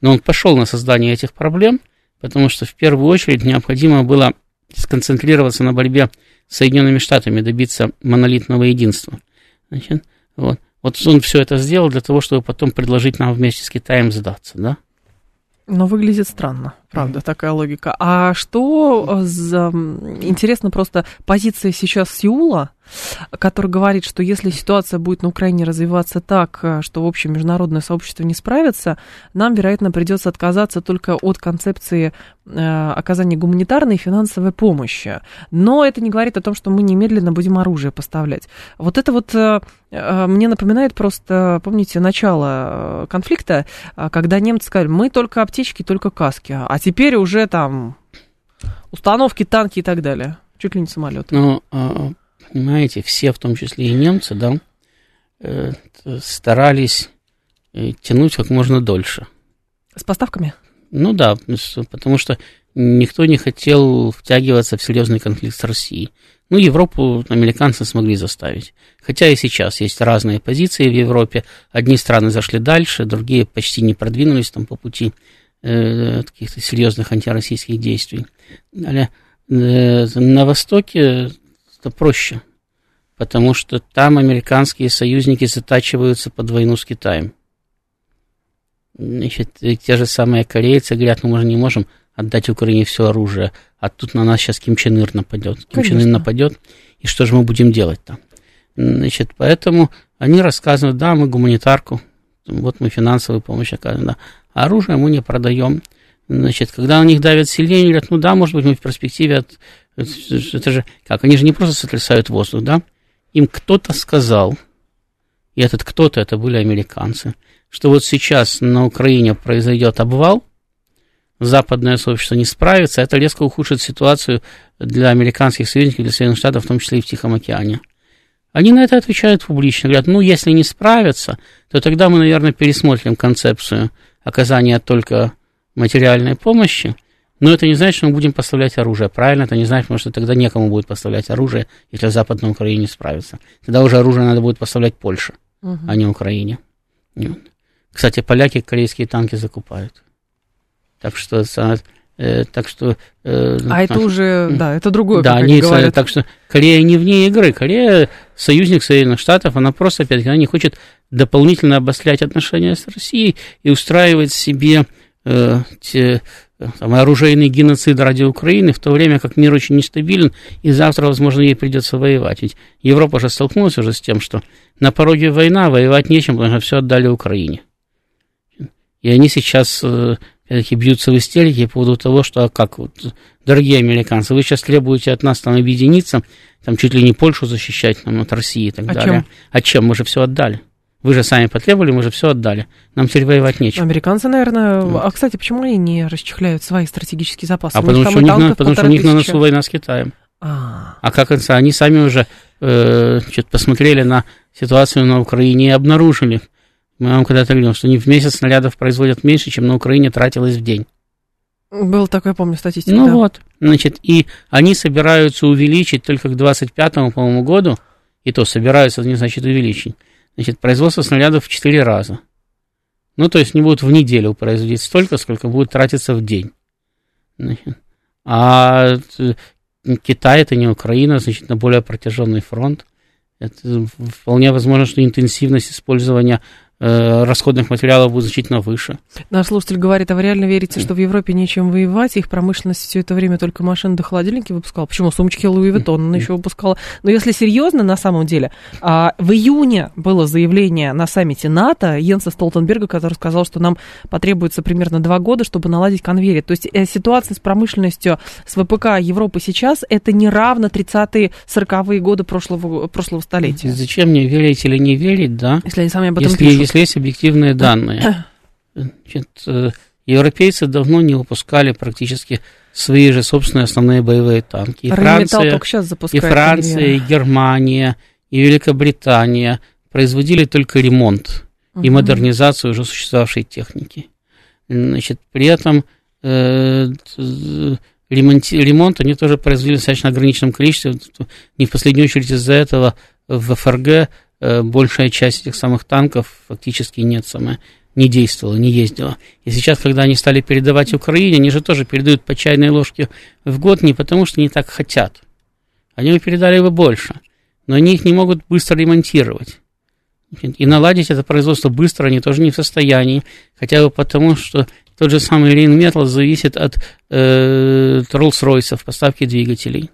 Но он пошел на создание этих проблем, потому что в первую очередь необходимо было сконцентрироваться на борьбе с Соединенными Штатами, добиться монолитного единства. Значит, вот. вот он все это сделал для того, чтобы потом предложить нам вместе с Китаем сдаться, да? Но выглядит странно, правда, такая логика. А что за... Интересно просто позиция сейчас Сеула, который говорит, что если ситуация будет на Украине развиваться так, э, что, в общем, международное сообщество не справится, нам, вероятно, придется отказаться только от концепции э, оказания гуманитарной и финансовой помощи. Но это не говорит о том, что мы немедленно будем оружие поставлять. Вот это вот э, мне напоминает просто, помните, начало конфликта, когда немцы сказали, мы только аптечки, только каски, а теперь уже там установки, танки и так далее. Чуть ли не самолеты. Ну, а, понимаете, все, в том числе и немцы, да, э, старались э, тянуть как можно дольше. С поставками? Ну да, потому что никто не хотел втягиваться в серьезный конфликт с Россией. Ну, Европу американцы смогли заставить. Хотя и сейчас есть разные позиции в Европе. Одни страны зашли дальше, другие почти не продвинулись там по пути э, каких-то серьезных антироссийских действий. Далее, э, на Востоке это проще, потому что там американские союзники затачиваются под войну с Китаем. Значит, те же самые корейцы говорят, ну мы же не можем отдать Украине все оружие, а тут на нас сейчас Ким Чен Ир нападет. Ким Чен Ир нападет, и что же мы будем делать там? Значит, поэтому они рассказывают, да, мы гуманитарку, вот мы финансовую помощь оказываем, да, а оружие мы не продаем. Значит, когда на них давят сильнее, они говорят, ну да, может быть, мы в перспективе от это же как? Они же не просто сотрясают воздух, да? Им кто-то сказал, и этот кто-то, это были американцы, что вот сейчас на Украине произойдет обвал, западное сообщество не справится, это резко ухудшит ситуацию для американских союзников, для Соединенных Штатов, в том числе и в Тихом океане. Они на это отвечают публично, говорят, ну, если не справятся, то тогда мы, наверное, пересмотрим концепцию оказания только материальной помощи, но это не значит, что мы будем поставлять оружие. Правильно, это не значит, потому что тогда некому будет поставлять оружие, если Запад на Украине справится. Тогда уже оружие надо будет поставлять Польше, угу. а не Украине. Кстати, поляки корейские танки закупают. Так что, э, так что... Э, а это уже, да, это другое, да, они говорят. Так что Корея не вне игры. Корея союзник Соединенных Штатов, она просто, опять-таки, она не хочет дополнительно обострять отношения с Россией и устраивать себе э, те, там, оружейный геноцид ради Украины, в то время как мир очень нестабилен, и завтра, возможно, ей придется воевать. Ведь Европа же столкнулась уже с тем, что на пороге война, воевать нечем, потому что все отдали Украине. И они сейчас э, опять-таки бьются в истерике по поводу того, что, а как, вот, дорогие американцы, вы сейчас требуете от нас там объединиться, там чуть ли не Польшу защищать там, от России и так а далее. Чем? А чем? Мы же все отдали. Вы же сами потребовали, мы же все отдали. Нам теперь воевать нечем. Американцы, наверное... Вот. А, кстати, почему они не расчехляют свои стратегические запасы? А потому что, у них, на, потому что у них на носу война с Китаем. А, а как? Они сами уже э, посмотрели на ситуацию на Украине и обнаружили. Мы вам когда-то говорили, что они в месяц снарядов производят меньше, чем на Украине тратилось в день. Был такой, помню, статистика. Ну да. вот, значит, и они собираются увеличить только к 25 по-моему, году и то собираются, не значит увеличить, значит, производство снарядов в 4 раза. Ну, то есть не будут в неделю производить столько, сколько будет тратиться в день. А Китай это не Украина, значит, на более протяженный фронт. Это вполне возможно, что интенсивность использования Э, расходных материалов будет значительно выше. Наш слушатель говорит, а вы реально верите, что в Европе нечем воевать? Их промышленность все это время только машины до холодильники выпускала. Почему? Сумочки Луи Vuitton она еще выпускала. Но если серьезно, на самом деле, а, в июне было заявление на саммите НАТО Йенса Столтенберга, который сказал, что нам потребуется примерно два года, чтобы наладить конвейер. То есть э, ситуация с промышленностью, с ВПК Европы сейчас, это не равно 30-е, 40-е годы прошлого, прошлого столетия. Зачем мне верить или не верить, да? Если они сами об этом если, пишут если есть объективные данные. Значит, э, европейцы давно не выпускали практически свои же собственные основные боевые танки. И Франция, и, Франция и Германия, и Великобритания производили только ремонт угу. и модернизацию уже существовавшей техники. Значит, при этом э, ремонт, ремонт они тоже произвели в достаточно ограниченном количестве. Не в последнюю очередь из-за этого в ФРГ Э, большая часть этих самых танков фактически нет самое, не действовала, не ездила. И сейчас, когда они стали передавать Украине, они же тоже передают по чайной ложке в год не потому, что они так хотят. Они бы передали бы больше, но они их не могут быстро ремонтировать. И наладить это производство быстро они тоже не в состоянии, хотя бы потому, что тот же самый Metal зависит от э, Rolls-Royce в поставке двигателей.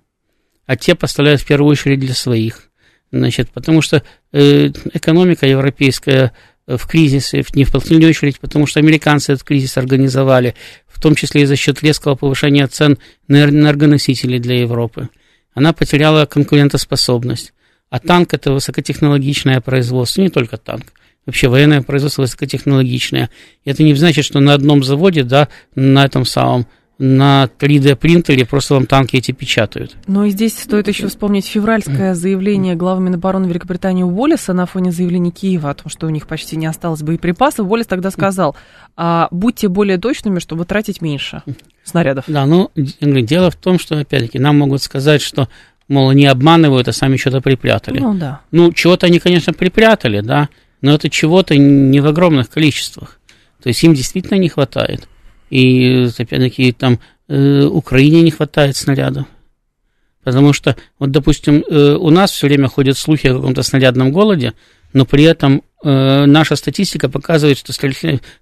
А те поставляют в первую очередь для своих. Значит, потому что э, экономика европейская э, в кризисе, не в последнюю очередь, потому что американцы этот кризис организовали, в том числе и за счет резкого повышения цен на энергоносители для Европы. Она потеряла конкурентоспособность. А танк это высокотехнологичное производство, не только танк. Вообще военное производство высокотехнологичное. И это не значит, что на одном заводе, да, на этом самом на 3D принтере просто вам танки эти печатают. Ну и здесь стоит еще вспомнить февральское заявление главы Минобороны Великобритании Уоллеса на фоне заявления Киева о том, что у них почти не осталось боеприпасов. Уоллес тогда сказал, а, будьте более точными, чтобы тратить меньше снарядов. Да, ну дело в том, что опять-таки нам могут сказать, что мол, не обманывают, а сами что-то припрятали. Ну да. Ну, чего-то они, конечно, припрятали, да, но это чего-то не в огромных количествах. То есть им действительно не хватает. И, опять-таки, там э, Украине не хватает снарядов. Потому что, вот, допустим, э, у нас все время ходят слухи о каком-то снарядном голоде, но при этом э, наша статистика показывает, что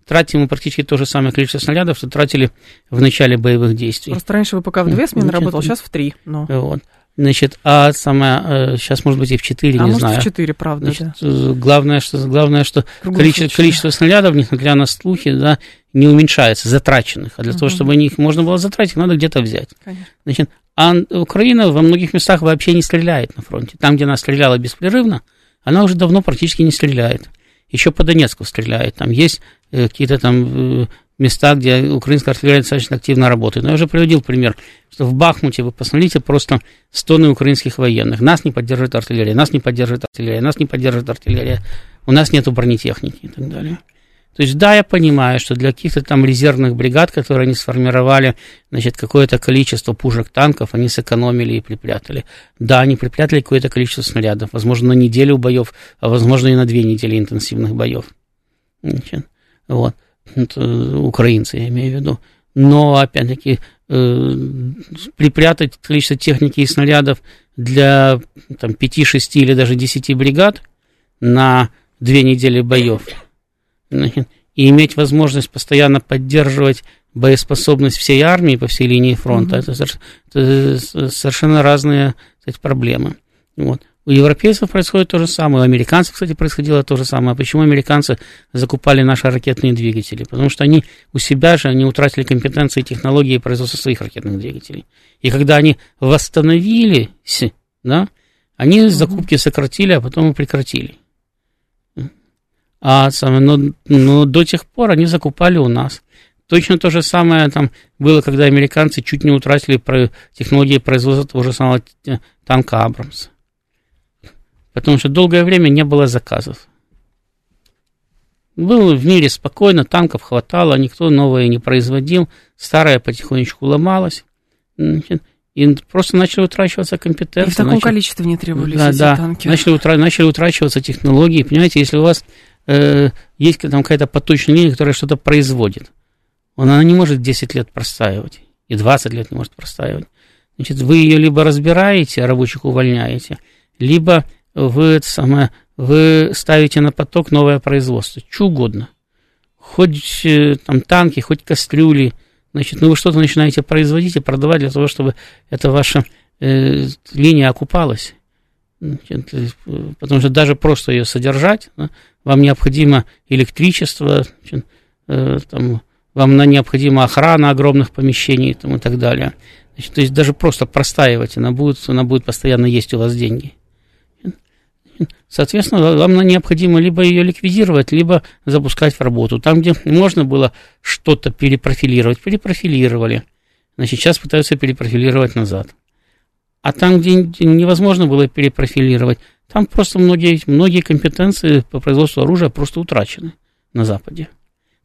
тратим мы практически то же самое количество снарядов, что тратили в начале боевых действий. Просто раньше ВПК в две смены работал, сейчас в три. Но... Вот. Значит, а самое, сейчас, может быть, и в 4, а не может, знаю. в 4, правда, Значит, да. Главное, что, главное, что количество, количество снарядов, несмотря на слухи, да, не уменьшается, затраченных. А для угу. того, чтобы их можно было затратить, надо где-то взять. Конечно. Значит, а Украина во многих местах вообще не стреляет на фронте. Там, где она стреляла беспрерывно, она уже давно практически не стреляет. Еще по Донецку стреляет. Там есть э, какие-то там э, места, где украинская артиллерия достаточно активно работает. Но я уже приводил пример, что в Бахмуте, вы посмотрите, просто стоны украинских военных. Нас не поддерживает артиллерия, нас не поддерживает артиллерия, нас не поддерживает артиллерия, у нас нету бронетехники и так далее. То есть, да, я понимаю, что для каких-то там резервных бригад, которые они сформировали, значит, какое-то количество пушек танков, они сэкономили и припрятали. Да, они припрятали какое-то количество снарядов, возможно, на неделю боев, а возможно, и на две недели интенсивных боев. Значит, вот. Это украинцы, я имею в виду. Но, опять-таки, э, припрятать количество техники и снарядов для там, 5, 6 или даже 10 бригад на две недели боев и иметь возможность постоянно поддерживать боеспособность всей армии по всей линии фронта, mm-hmm. это, это совершенно разные кстати, проблемы. Вот. У европейцев происходит то же самое, у американцев, кстати, происходило то же самое. Почему американцы закупали наши ракетные двигатели? Потому что они у себя же, они утратили компетенции и технологии производства своих ракетных двигателей. И когда они восстановились, да, они закупки сократили, а потом и прекратили. А, но, но до тех пор они закупали у нас. Точно то же самое там было, когда американцы чуть не утратили про технологии производства того же самого танка Абрамс потому что долгое время не было заказов. Было в мире спокойно, танков хватало, никто новое не производил, старое потихонечку ломалось. и просто начали утрачиваться компетенции. И в таком начали, количестве не требовались да, эти да, танки. Начали, утра, начали утрачиваться технологии. Понимаете, если у вас э, есть там какая-то поточная линия, которая что-то производит, она не может 10 лет простаивать, и 20 лет не может простаивать. Значит, вы ее либо разбираете, а рабочих увольняете, либо вы, это самое, вы ставите на поток новое производство, что угодно. Хоть э, там танки, хоть кастрюли, значит, ну вы что-то начинаете производить и продавать для того, чтобы эта ваша э, линия окупалась. Значит, э, потому что даже просто ее содержать, вам необходимо электричество, э, там, вам необходима охрана огромных помещений там, и так далее. Значит, то есть даже просто простаивать, она будет, она будет постоянно есть у вас деньги. Соответственно, вам необходимо либо ее ликвидировать, либо запускать в работу. Там, где можно было что-то перепрофилировать, перепрофилировали. Значит, сейчас пытаются перепрофилировать назад. А там, где невозможно было перепрофилировать, там просто многие, многие компетенции по производству оружия просто утрачены на Западе.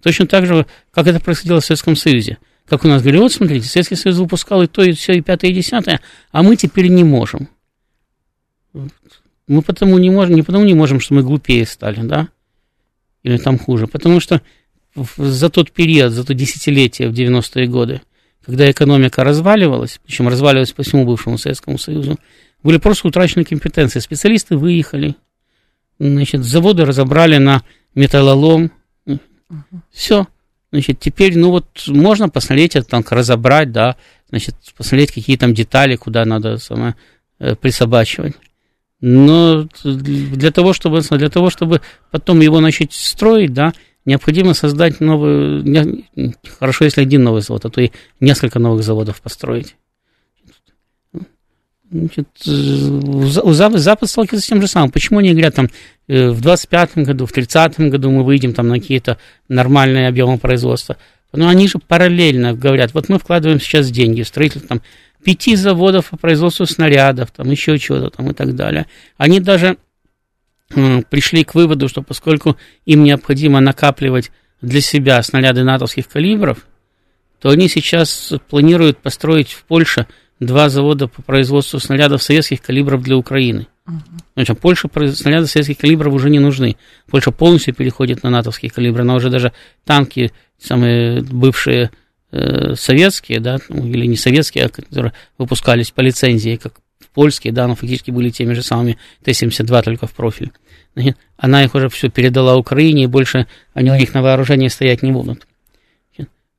Точно так же, как это происходило в Советском Союзе. Как у нас говорили, вот смотрите, Советский Союз выпускал и то, и все, и пятое, и десятое, а мы теперь не можем. Мы потому не можем, не потому не можем, что мы глупее стали, да, или там хуже, потому что за тот период, за то десятилетие в 90-е годы, когда экономика разваливалась, причем разваливалась по всему бывшему Советскому Союзу, были просто утрачены компетенции. Специалисты выехали, значит, заводы разобрали на металлолом, uh-huh. все. Значит, теперь, ну вот, можно посмотреть этот танк, разобрать, да, значит, посмотреть, какие там детали, куда надо самое, э, присобачивать. Но для того, чтобы, для того, чтобы потом его начать строить, да, необходимо создать новый, не, хорошо, если один новый завод, а то и несколько новых заводов построить. Значит, Запад, Запад сталкивается с тем же самым. Почему они говорят, там, э, в 25-м году, в 30-м году мы выйдем там, на какие-то нормальные объемы производства? Но они же параллельно говорят, вот мы вкладываем сейчас деньги в строительство там, пяти заводов по производству снарядов, там еще чего-то там и так далее. Они даже э, пришли к выводу, что поскольку им необходимо накапливать для себя снаряды натовских калибров, то они сейчас планируют построить в Польше два завода по производству снарядов советских калибров для Украины. Значит, Польше снаряды советских калибров уже не нужны. Польша полностью переходит на натовские калибры, она уже даже танки, самые бывшие Э, советские, да, ну, или не советские, а которые выпускались по лицензии, как польские, да, но фактически были теми же самыми Т-72, только в профиль. Она их уже все передала Украине, и больше они у них на вооружении стоять не будут.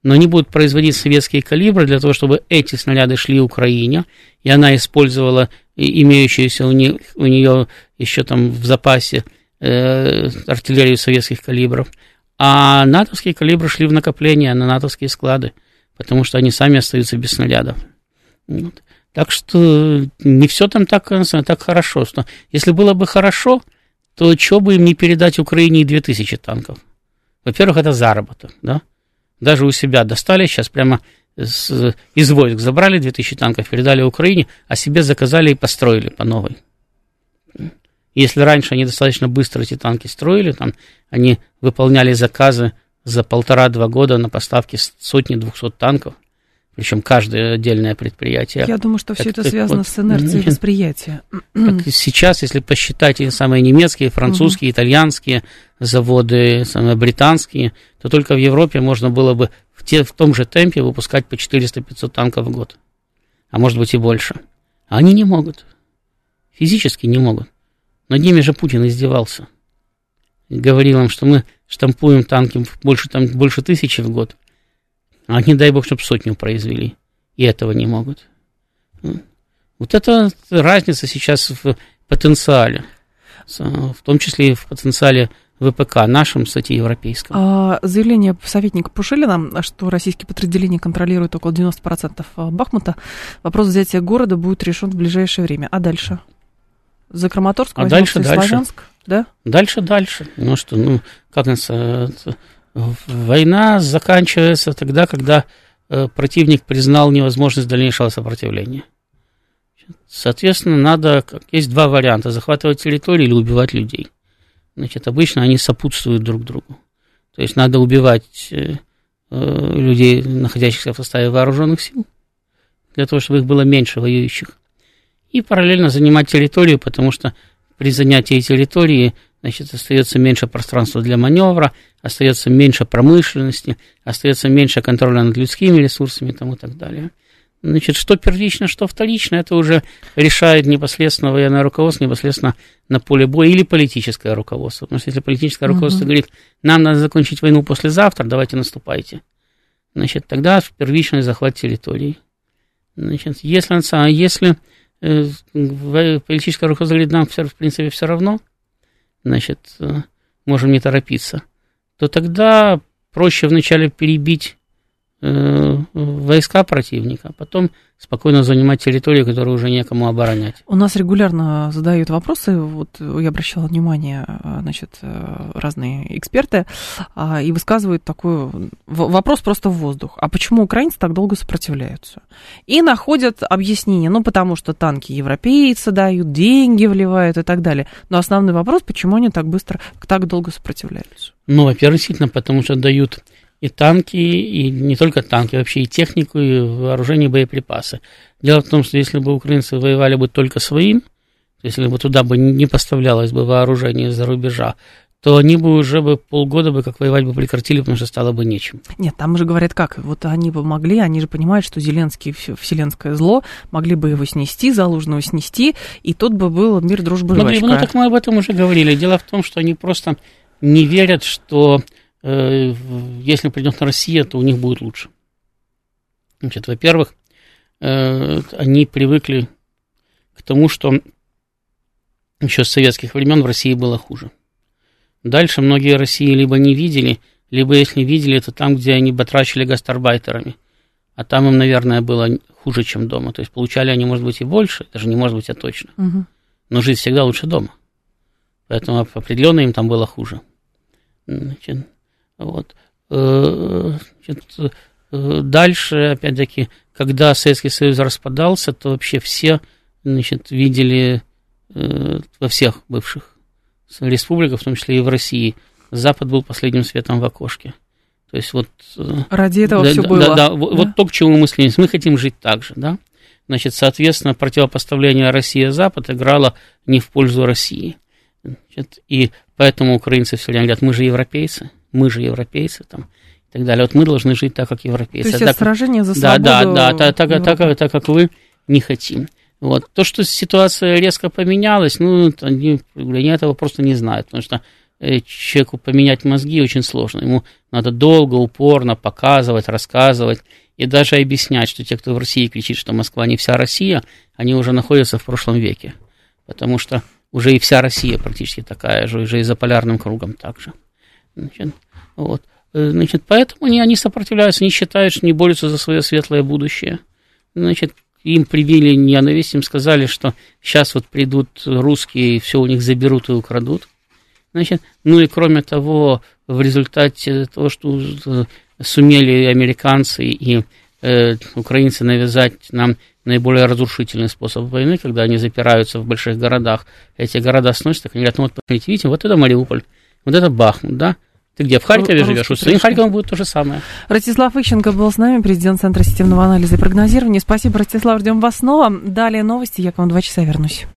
Но они будут производить советские калибры для того, чтобы эти снаряды шли Украине, и она использовала имеющуюся у нее, у нее еще там в запасе э, артиллерию советских калибров – а натовские калибры шли в накопление на натовские склады, потому что они сами остаются без снарядов. Вот. Так что не все там так, так хорошо. Что если было бы хорошо, то что бы им не передать Украине и 2000 танков? Во-первых, это заработок, да? Даже у себя достали сейчас прямо с, из войск, забрали 2000 танков, передали Украине, а себе заказали и построили по новой. Если раньше они достаточно быстро эти танки строили, там, они выполняли заказы за полтора-два года на поставки сотни-двухсот танков, причем каждое отдельное предприятие. Я думаю, что все это связано вот, с инерцией восприятия. Так сейчас, если посчитать самые немецкие, французские, угу. итальянские заводы, самые британские, то только в Европе можно было бы в, те, в том же темпе выпускать по 400-500 танков в год. А может быть и больше. А они не могут. Физически не могут. Над ними же Путин издевался. Говорил им, что мы штампуем танки больше, там, больше тысячи в год. А не дай бог, чтобы сотню произвели. И этого не могут. Вот это разница сейчас в потенциале. В том числе и в потенциале ВПК, нашем, кстати, европейском. А, заявление советника Пушилина, что российские подразделения контролируют около 90% Бахмута. Вопрос взятия города будет решен в ближайшее время. А дальше? За Краматорск, а дальше, дальше. Славянск, да? Дальше, дальше. Ну что, ну, как это, война заканчивается тогда, когда э, противник признал невозможность дальнейшего сопротивления. Соответственно, надо, есть два варианта, захватывать территорию или убивать людей. Значит, обычно они сопутствуют друг другу. То есть надо убивать э, э людей, находящихся в составе вооруженных сил, для того, чтобы их было меньше воюющих. И параллельно занимать территорию, потому что при занятии территории значит, остается меньше пространства для маневра, остается меньше промышленности, остается меньше контроля над людскими ресурсами и так далее. Значит, что первично, что вторично, это уже решает непосредственно военное руководство, непосредственно на поле боя или политическое руководство. Потому что если политическое руководство uh-huh. говорит, нам надо закончить войну послезавтра, давайте наступайте, значит, тогда первичный захват территории. Значит, если, если э, политическое руководство говорит, нам, в принципе, все равно, значит, э, можем не торопиться, то тогда проще вначале перебить войска противника, а потом спокойно занимать территорию, которую уже некому оборонять. У нас регулярно задают вопросы, вот я обращала внимание, э, значит, э, разные эксперты, а, и высказывают такой вопрос просто в воздух. А почему украинцы так долго сопротивляются? И находят объяснение, ну, потому что танки европейцы дают, деньги вливают и так далее. Но основной вопрос, почему они так быстро, так долго сопротивляются? Ну, во-первых, действительно, потому что дают и танки, и не только танки, вообще и технику, и вооружение, и боеприпасы. Дело в том, что если бы украинцы воевали бы только своим, если бы туда бы не поставлялось бы вооружение из-за рубежа, то они бы уже бы полгода бы как воевать бы прекратили, потому что стало бы нечем. Нет, там же говорят как, вот они бы могли, они же понимают, что Зеленский вселенское зло, могли бы его снести, Залужного снести, и тут бы был мир, жвачка. Ну, ну, так мы об этом уже говорили. Дело в том, что они просто не верят, что если придет Россия, то у них будет лучше. Значит, во-первых, э, они привыкли к тому, что еще с советских времен в России было хуже. Дальше многие России либо не видели, либо если видели, то там, где они батрачили гастарбайтерами. А там им, наверное, было хуже, чем дома. То есть получали они, может быть, и больше, даже не может быть, а точно. Угу. Но жить всегда лучше дома. Поэтому определенно им там было хуже. Значит, вот. Э, значит, э, дальше, опять-таки, когда Советский Союз распадался, то вообще все значит, видели э, во всех бывших республиках, в том числе и в России, Запад был последним светом в окошке. То есть вот... Ради этого да, все да, было. Да, да, да, вот то, к чему мы стремимся. Мы хотим жить так же, да? Значит, соответственно, противопоставление Россия-Запад играло не в пользу России. Значит, и поэтому украинцы все время говорят, мы же европейцы мы же европейцы там и так далее. Вот мы должны жить так, как европейцы. То есть так, сражение за свободу. Да, да, да, так, так, так, так, так, как вы не хотим. Вот. То, что ситуация резко поменялась, ну, они, они этого просто не знают, потому что э, человеку поменять мозги очень сложно. Ему надо долго, упорно показывать, рассказывать и даже объяснять, что те, кто в России кричит, что Москва не вся Россия, они уже находятся в прошлом веке. Потому что уже и вся Россия практически такая же, уже и за полярным кругом также. Значит, вот. Значит, поэтому они, они сопротивляются, не считают, что не борются за свое светлое будущее. Значит, им привили ненависть, им сказали, что сейчас вот придут русские, все у них заберут и украдут. Значит, ну и кроме того, в результате того, что э, сумели американцы и э, украинцы навязать нам наиболее разрушительный способ войны, когда они запираются в больших городах, эти города сносятся, они говорят, ну вот посмотрите, видите, вот это Мариуполь, вот это Бахмут, да? Ты где, в Харькове живешь? У своим Харьковом будет то же самое. Ростислав Ищенко был с нами, президент Центра системного анализа и прогнозирования. Спасибо, Ростислав, ждем вас снова. Далее новости, я к вам два часа вернусь.